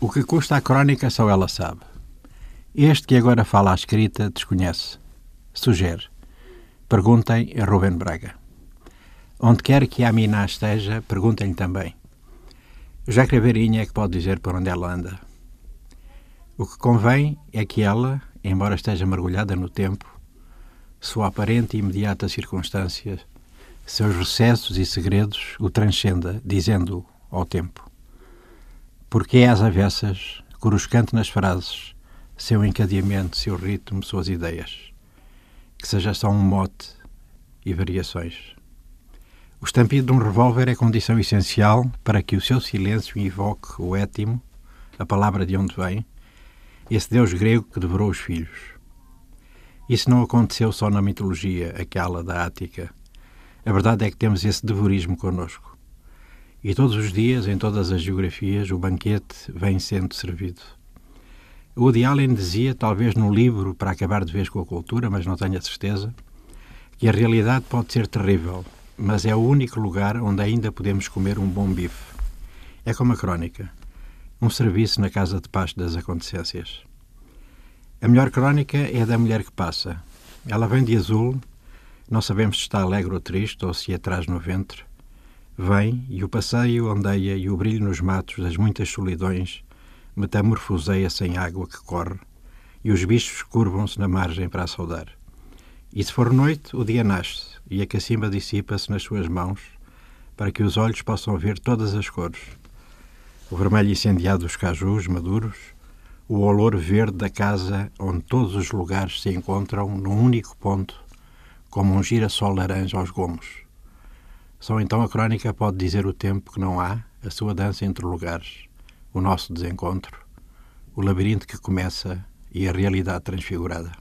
O que custa a crónica só ela sabe. Este que agora fala à escrita desconhece. Sugere. Perguntem a Rubem Braga. Onde quer que a Miná esteja, perguntem-lhe também. Já Craveirinha é que pode dizer por onde ela anda. O que convém é que ela, embora esteja mergulhada no tempo, sua aparente e imediata circunstância, seus recessos e segredos o transcenda, dizendo ao tempo. Porque é às avessas, coruscante nas frases, seu encadeamento, seu ritmo, suas ideias. Que seja só um mote e variações. O estampido de um revólver é condição essencial para que o seu silêncio invoque o étimo, a palavra de onde vem, esse deus grego que devorou os filhos. Isso não aconteceu só na mitologia, aquela da Ática. A verdade é que temos esse devorismo conosco. E todos os dias, em todas as geografias, o banquete vem sendo servido. Woody Allen dizia, talvez no livro Para Acabar de Vez com a Cultura, mas não tenho a certeza, que a realidade pode ser terrível, mas é o único lugar onde ainda podemos comer um bom bife. É como a crónica, um serviço na casa de paz das acontecências. A melhor crónica é a da mulher que passa. Ela vem de azul, não sabemos se está alegre ou triste ou se atrás no ventre. Vem e o passeio ondeia e o brilho nos matos das muitas solidões metamorfoseia sem água que corre e os bichos curvam-se na margem para a saudar. E se for noite, o dia nasce e a cacimba dissipa-se nas suas mãos para que os olhos possam ver todas as cores. O vermelho incendiado dos cajus maduros, o olor verde da casa onde todos os lugares se encontram num único ponto, como um girassol laranja aos gomos. Só então a crónica pode dizer o tempo que não há, a sua dança entre lugares, o nosso desencontro, o labirinto que começa e a realidade transfigurada.